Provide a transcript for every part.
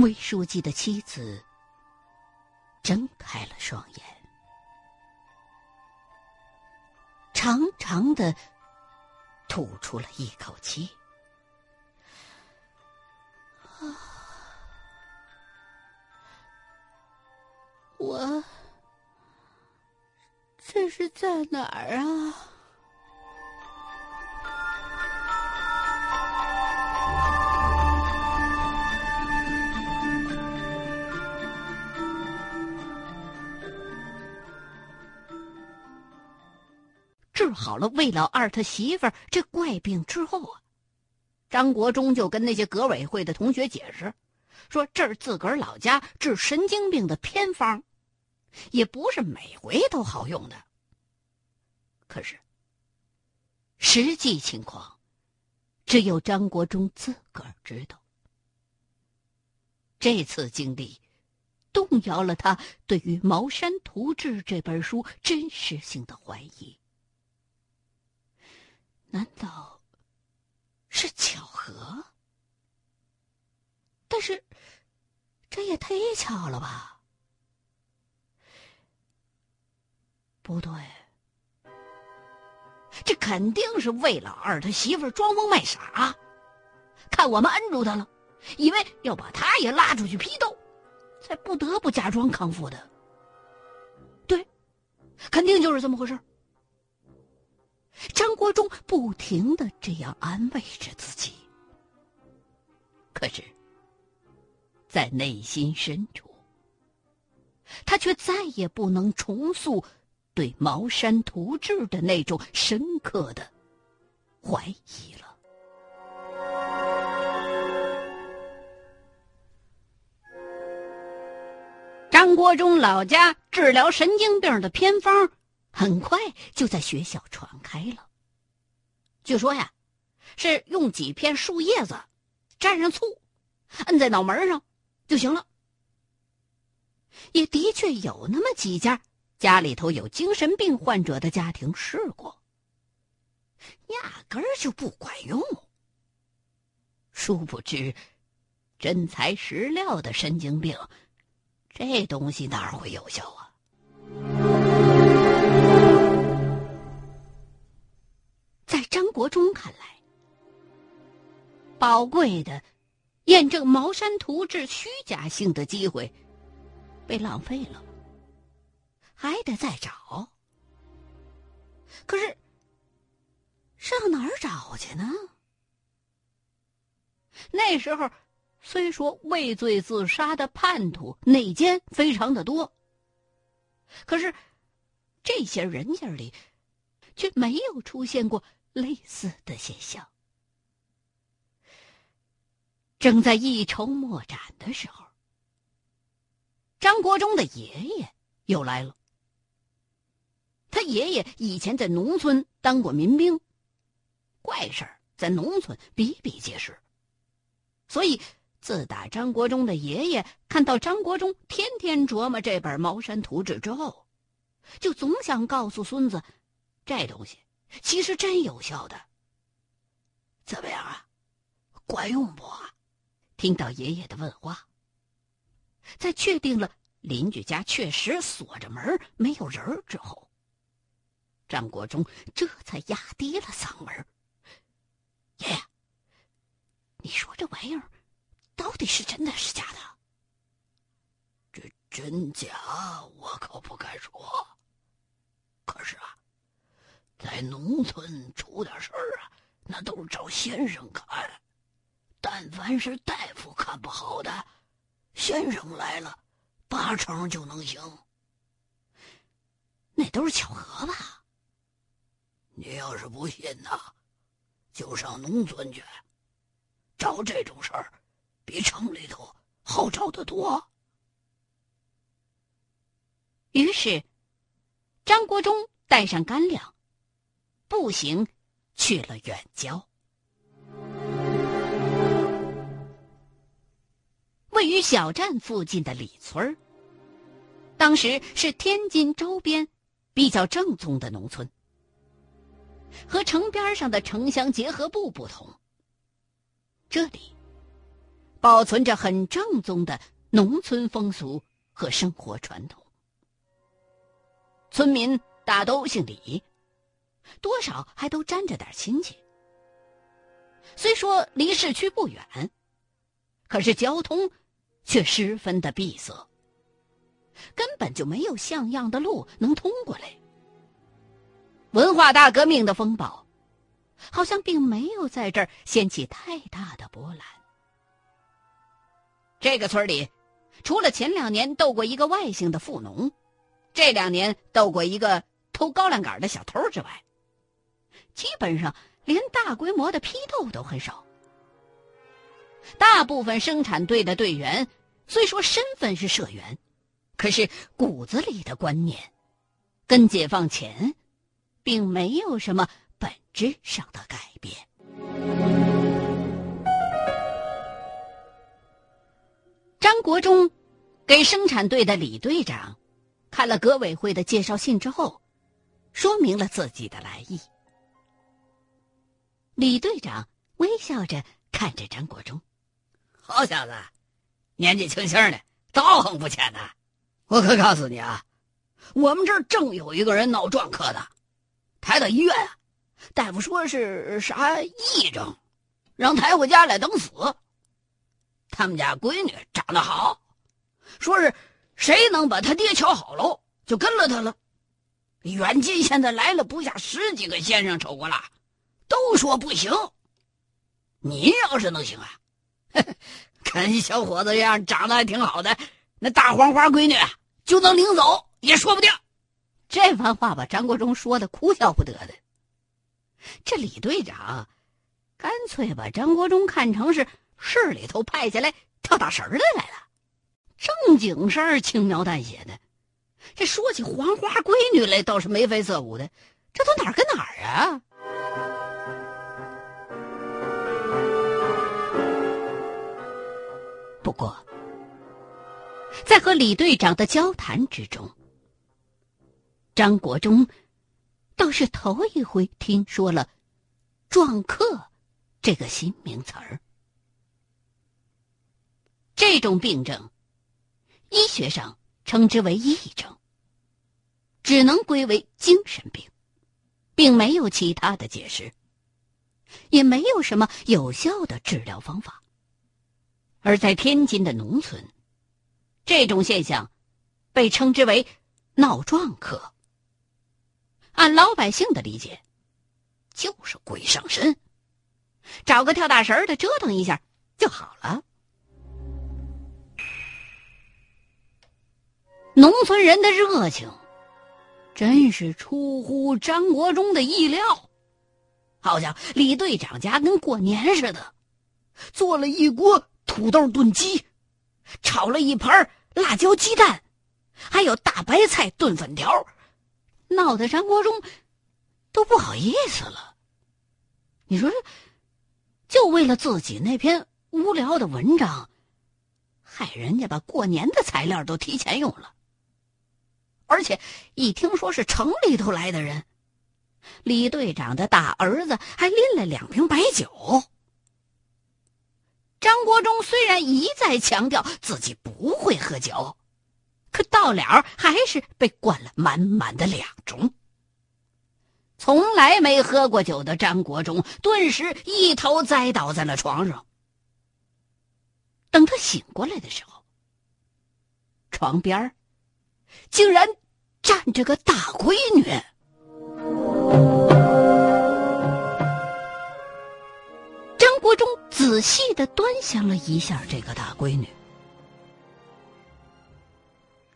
魏书记的妻子睁开了双眼，长长的吐出了一口气。啊，我这是在哪儿啊？治好了魏老二他媳妇儿这怪病之后啊，张国忠就跟那些革委会的同学解释，说这是自个儿老家治神经病的偏方，也不是每回都好用的。可是，实际情况，只有张国忠自个儿知道。这次经历，动摇了他对于《茅山图志》这本书真实性的怀疑。难道是巧合？但是这也忒巧了吧？不对，这肯定是魏老二他媳妇装疯卖傻，看我们摁住他了，以为要把他也拉出去批斗，才不得不假装康复的。对，肯定就是这么回事。张国忠不停的这样安慰着自己，可是，在内心深处，他却再也不能重塑对《茅山图志》的那种深刻的怀疑了。张国忠老家治疗神经病的偏方。很快就在学校传开了。据说呀，是用几片树叶子蘸上醋，摁在脑门上就行了。也的确有那么几家家里头有精神病患者的家庭试过，压根儿就不管用。殊不知，真材实料的神经病，这东西哪会有效？在张国忠看来，宝贵的验证《茅山图志》虚假性的机会被浪费了，还得再找。可是上哪儿找去呢？那时候虽说畏罪自杀的叛徒内奸非常的多，可是这些人家里却没有出现过。类似的现象，正在一筹莫展的时候，张国忠的爷爷又来了。他爷爷以前在农村当过民兵，怪事儿在农村比比皆是，所以自打张国忠的爷爷看到张国忠天天琢磨这本《茅山图志》之后，就总想告诉孙子，这东西。其实真有效的，怎么样啊？管用不？听到爷爷的问话，在确定了邻居家确实锁着门没有人之后，张国忠这才压低了嗓门：“爷爷，你说这玩意儿到底是真的是假的？这真假我可不敢说。可是啊。”在农村出点事儿啊，那都是找先生看。但凡是大夫看不好的，先生来了，八成就能行。那都是巧合吧？你要是不信呐，就上农村去，找这种事儿，比城里头好找得多。于是，张国忠带上干粮。步行去了远郊，位于小站附近的李村当时是天津周边比较正宗的农村。和城边上的城乡结合部不同，这里保存着很正宗的农村风俗和生活传统。村民大都姓李，多少还都沾着点亲戚。虽说离市区不远，可是交通却十分的闭塞，根本就没有像样的路能通过来。文化大革命的风暴，好像并没有在这儿掀起太大的波澜。这个村里，除了前两年斗过一个外姓的富农，这两年斗过一个偷高粱杆的小偷之外，基本上连大规模的批斗都很少。大部分生产队的队员虽说身份是社员，可是骨子里的观念，跟解放前，并没有什么本质上的改变。张国忠给生产队的李队长看了革委会的介绍信之后，说明了自己的来意。李队长微笑着看着张国忠：“好小子，年纪轻轻的，道行不浅呐！我可告诉你啊，我们这儿正有一个人脑撞客的，抬到医院啊，大夫说是啥癔症，让抬回家来等死。”他们家闺女长得好，说是谁能把他爹瞧好喽，就跟了他了。远近现在来了不下十几个先生瞅过了，都说不行。你要是能行啊，看你小伙子一样，长得还挺好的，那大黄花闺女就能领走也说不定。这番话把张国忠说的哭笑不得的。这李队长，干脆把张国忠看成是。市里头派下来跳大神的来了，正经事儿轻描淡写的，这说起黄花闺女来倒是眉飞色舞的，这都哪儿跟哪儿啊？不过，在和李队长的交谈之中，张国忠倒是头一回听说了“撞客”这个新名词儿。这种病症，医学上称之为癔症，只能归为精神病，并没有其他的解释，也没有什么有效的治疗方法。而在天津的农村，这种现象被称之为“闹撞客”。按老百姓的理解，就是鬼上身，找个跳大神的折腾一下就好了。农村人的热情，真是出乎张国忠的意料。好像李队长家跟过年似的，做了一锅土豆炖鸡，炒了一盘辣椒鸡蛋，还有大白菜炖粉条，闹得张国忠都不好意思了。你说，就为了自己那篇无聊的文章，害人家把过年的材料都提前用了。而且一听说是城里头来的人，李队长的大儿子还拎了两瓶白酒。张国忠虽然一再强调自己不会喝酒，可到了还是被灌了满满的两盅。从来没喝过酒的张国忠顿时一头栽倒在了床上。等他醒过来的时候，床边。竟然站着个大闺女。仔细的端详了一下这个大闺女，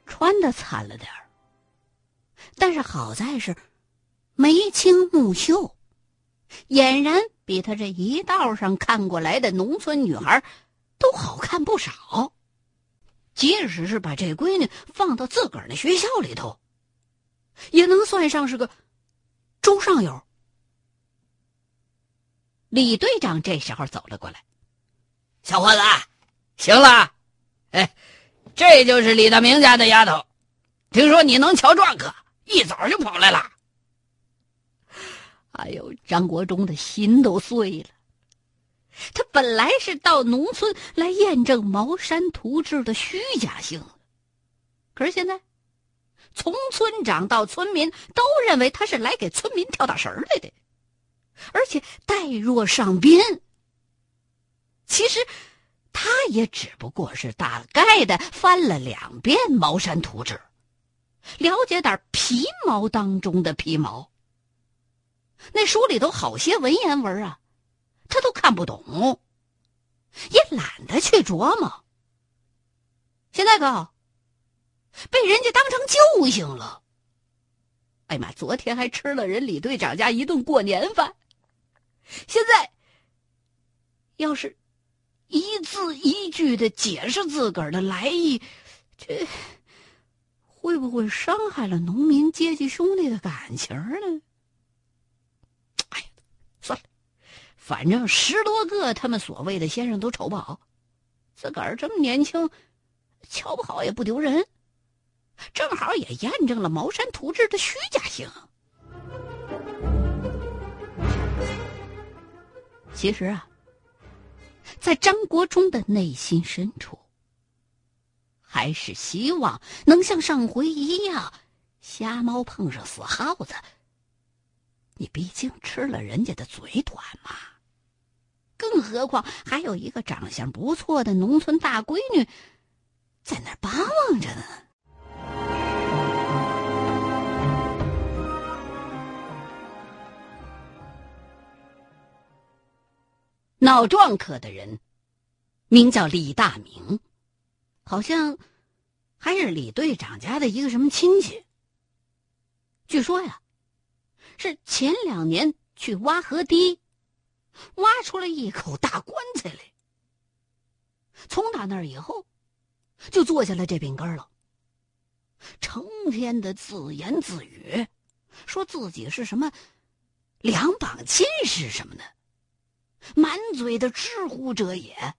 穿的惨了点儿，但是好在是眉清目秀，俨然比他这一道上看过来的农村女孩都好看不少。即使是把这闺女放到自个儿那学校里头，也能算上是个中上游。李队长这时候走了过来，小伙子，行了，哎，这就是李大明家的丫头，听说你能瞧壮客，一早就跑来了。哎呦，张国忠的心都碎了，他本来是到农村来验证茅山图志的虚假性，可是现在，从村长到村民都认为他是来给村民跳大神来的，而且带若上宾。其实，他也只不过是大概的翻了两遍茅山图纸，了解点皮毛当中的皮毛。那书里头好些文言文啊。他都看不懂，也懒得去琢磨。现在可好被人家当成救星了。哎呀妈，昨天还吃了人李队长家一顿过年饭，现在要是一字一句的解释自个儿的来意，这会不会伤害了农民阶级兄弟的感情呢？哎呀，算了。反正十多个他们所谓的先生都瞅不好，自个儿这么年轻，瞧不好也不丢人，正好也验证了茅山图志的虚假性。其实啊，在张国忠的内心深处，还是希望能像上回一样，瞎猫碰上死耗子。你毕竟吃了人家的嘴短嘛。更何况还有一个长相不错的农村大闺女，在那巴望着呢。脑撞科的人，名叫李大明，好像还是李队长家的一个什么亲戚。据说呀，是前两年去挖河堤。挖出来一口大棺材来。从打那儿以后，就坐下了这病根了。成天的自言自语，说自己是什么两榜进士什么的，满嘴的知乎者也。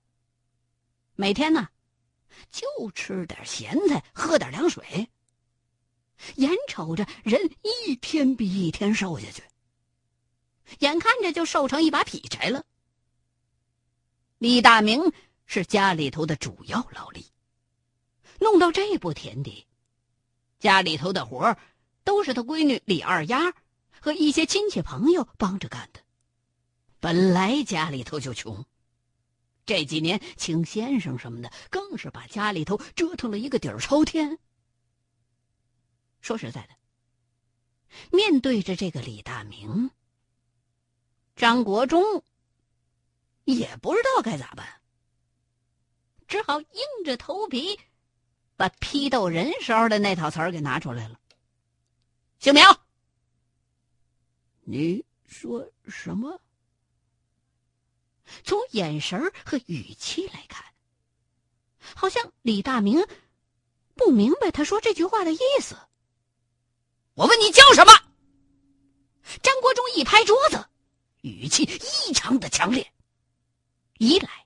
每天呢，就吃点咸菜，喝点凉水。眼瞅着人一天比一天瘦下去。眼看着就瘦成一把劈柴了。李大明是家里头的主要劳力，弄到这步田地，家里头的活都是他闺女李二丫和一些亲戚朋友帮着干的。本来家里头就穷，这几年请先生什么的，更是把家里头折腾了一个底儿朝天。说实在的，面对着这个李大明。张国忠也不知道该咋办，只好硬着头皮把批斗人时候的那套词儿给拿出来了。姓苗，你说什么？从眼神和语气来看，好像李大明不明白他说这句话的意思。我问你叫什么？张国忠一拍桌子。语气异常的强烈。一来，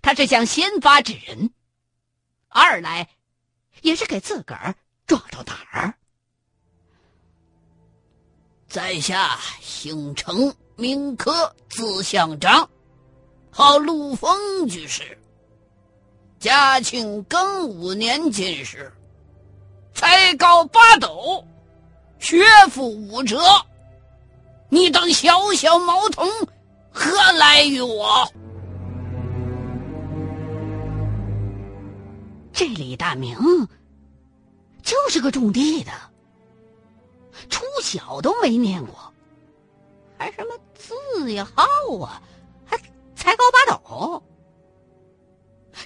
他是想先发制人；二来，也是给自个儿壮壮胆儿。在下姓程，名科，字相章，号陆丰居士。嘉庆庚午年进士，才高八斗，学富五车。你等小小毛童，何来于我？这李大明就是个种地的，初小都没念过，还什么字呀号啊，才高八斗。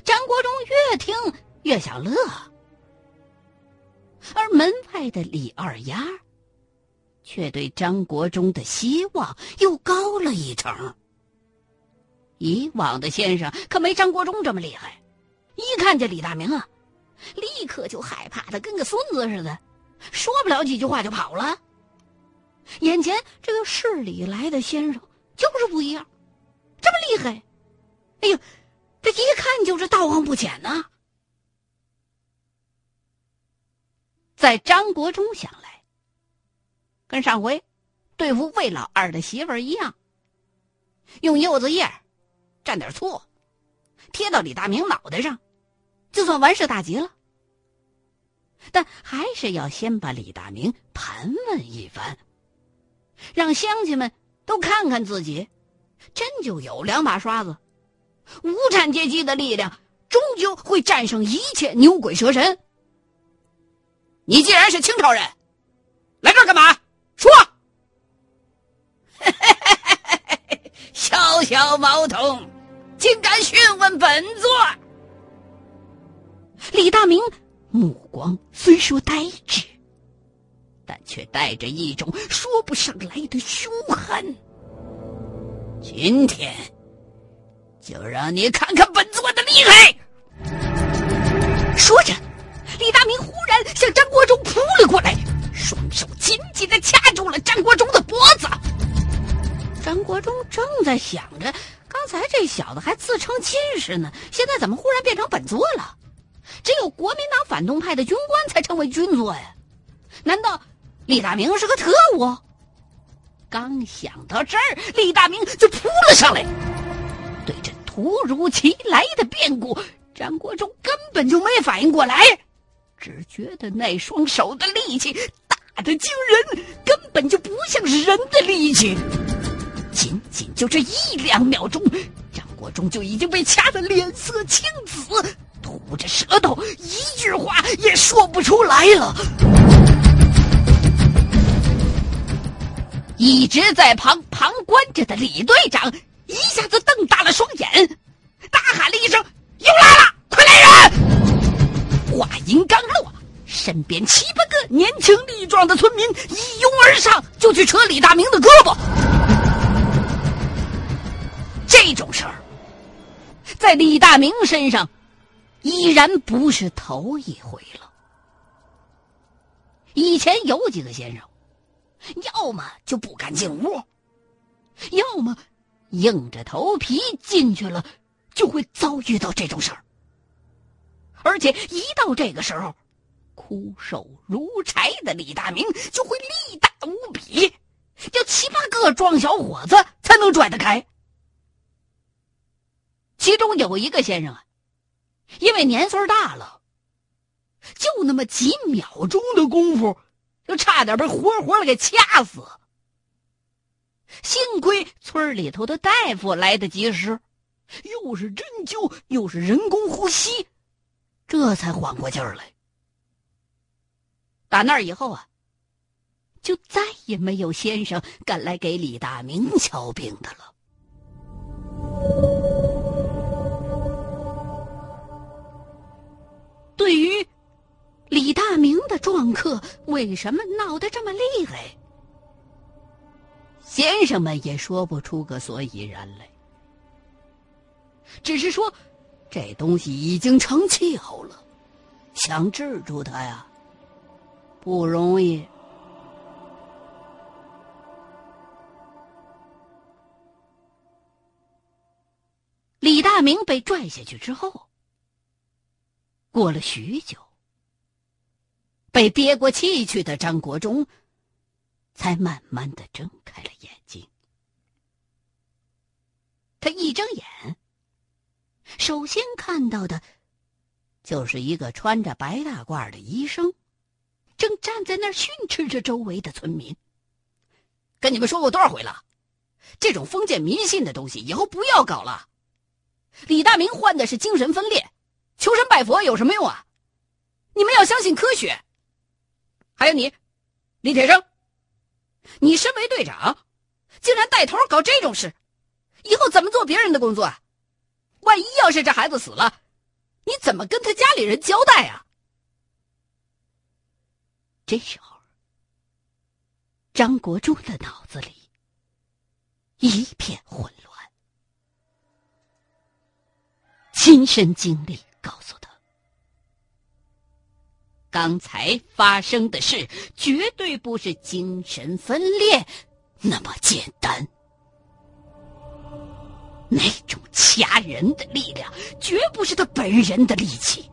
张国忠越听越想乐，而门外的李二丫。却对张国忠的希望又高了一层。以往的先生可没张国忠这么厉害，一看见李大明啊，立刻就害怕的跟个孙子似的，说不了几句话就跑了。眼前这个市里来的先生就是不一样，害，哎呦，这一看就是道行不浅呐。在张国忠想来。跟上回对付魏老二的媳妇儿一样，用柚子叶蘸点醋，贴到李大明脑袋上，就算完事大吉了。但还是要先把李大明盘问一番，让乡亲们都看看自己，真就有两把刷子。无产阶级的力量终究会战胜一切牛鬼蛇神。你既然是清朝人，来这儿干嘛？说。小小毛童，竟敢询问本座？李大明目光虽说呆滞，但却带着一种说不上来的凶狠。今天。就让你看看本座的厉害！说着，李大明忽然向张国忠扑了过来，双手紧紧的掐住了张国忠的脖子。张国忠正在想着，刚才这小子还自称进士呢，现在怎么忽然变成本座了？只有国民党反动派的军官才称为军座呀？难道李大明是个特务？刚想到这儿，李大明就扑了上来。对着突如其来的变故，张国忠根本就没反应过来，只觉得那双手的力气大的惊人，根本就不像是人的力气。仅仅就这一两秒钟，张国忠就已经被掐得脸色青紫，吐着舌头，一句话也说不出来了。一直在旁旁观着的李队长。一下子瞪大了双眼，大喊了一声：“又来了！快来人！”话音刚落，身边七八个年轻力壮的村民一拥而上，就去扯李大明的胳膊。这种事儿，在李大明身上，依然不是头一回了。以前有几个先生，要么就不敢进屋，要么……硬着头皮进去了，就会遭遇到这种事儿。而且一到这个时候，枯瘦如柴的李大明就会力大无比，要七八个壮小伙子才能拽得开。其中有一个先生啊，因为年岁大了，就那么几秒钟的功夫，就差点被活活的给掐死。幸亏村里头的大夫来得及时，又是针灸又是人工呼吸，这才缓过劲儿来。打那以后啊，就再也没有先生敢来给李大明瞧病的了。对于李大明的撞客为什么闹得这么厉害？先生们也说不出个所以然来，只是说这东西已经成气候了，想治住它呀，不容易。李大明被拽下去之后，过了许久，被憋过气去的张国忠。才慢慢的睁开了眼睛。他一睁眼，首先看到的，就是一个穿着白大褂的医生，正站在那儿训斥着周围的村民。跟你们说过多少回了，这种封建迷信的东西以后不要搞了。李大明患的是精神分裂，求神拜佛有什么用啊？你们要相信科学。还有你，李铁生。你身为队长，竟然带头搞这种事，以后怎么做别人的工作啊？万一要是这孩子死了，你怎么跟他家里人交代啊？这时候，张国忠的脑子里一片混乱，亲身经历告诉他。刚才发生的事绝对不是精神分裂那么简单，那种掐人的力量绝不是他本人的力气。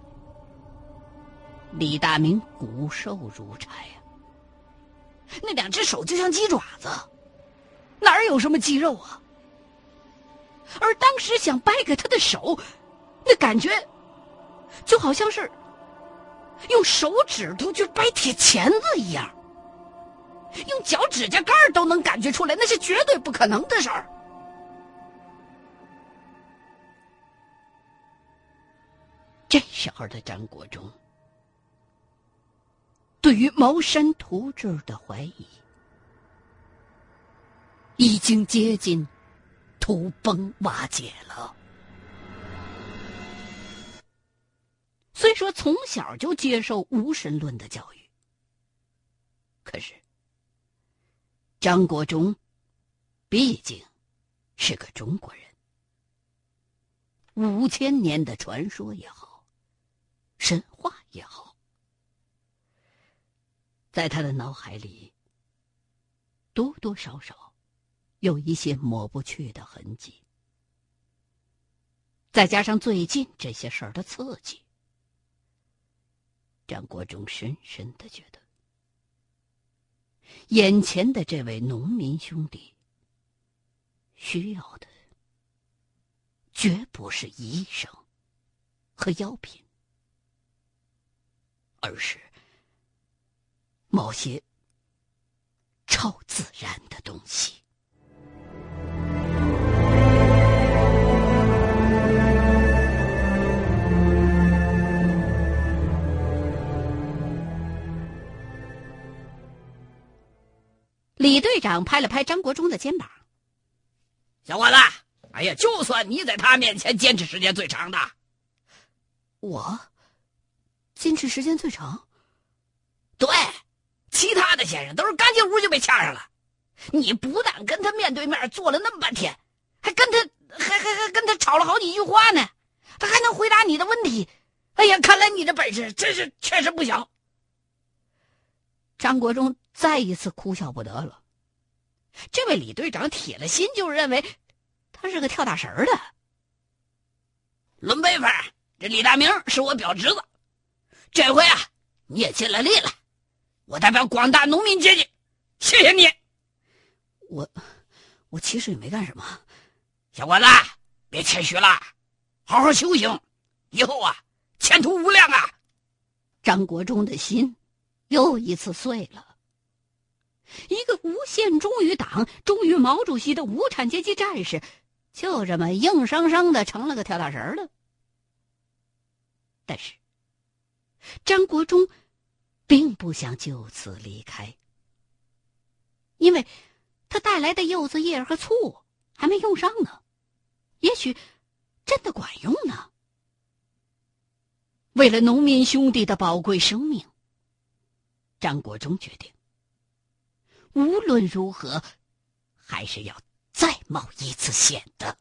李大明骨瘦如柴啊，那两只手就像鸡爪子，哪儿有什么肌肉啊？而当时想掰开他的手，那感觉就好像是用手指头去掰铁钳子一样，用脚指甲盖都能感觉出来，那是绝对不可能的事儿。这时候的张国忠，对于茅山图志的怀疑，已经接近土崩瓦解了。虽说从小就接受无神论的教育，可是张国忠毕竟是个中国人，五千年的传说也好。神话也好，在他的脑海里多多少少有一些抹不去的痕迹。再加上最近这些事儿的刺激，张国忠深深的觉得，眼前的这位农民兄弟需要的绝不是医生和药品。而是某些超自然的东西。李队长拍了拍张国忠的肩膀：“小伙子，哎呀，就算你在他面前坚持时间最长的，我。”坚持时间最长，对，其他的先生都是刚进屋就被掐上了，你不但跟他面对面坐了那么半天，还跟他还还还跟他吵了好几句话呢，他还能回答你的问题。哎呀，看来你这本事真是确实不小。张国忠再一次哭笑不得了，这位李队长铁了心就认为他是个跳大神的。论辈分，这李大明是我表侄子。这回啊，你也尽了力了，我代表广大农民阶级，谢谢你。我，我其实也没干什么。小伙子，别谦虚了，好好修行，以后啊，前途无量啊！张国忠的心又一次碎了。一个无限忠于党、忠于毛主席的无产阶级战士，就这么硬生生的成了个跳大神了。但是。张国忠并不想就此离开，因为他带来的柚子叶和醋还没用上呢，也许真的管用呢。为了农民兄弟的宝贵生命，张国忠决定无论如何还是要再冒一次险的。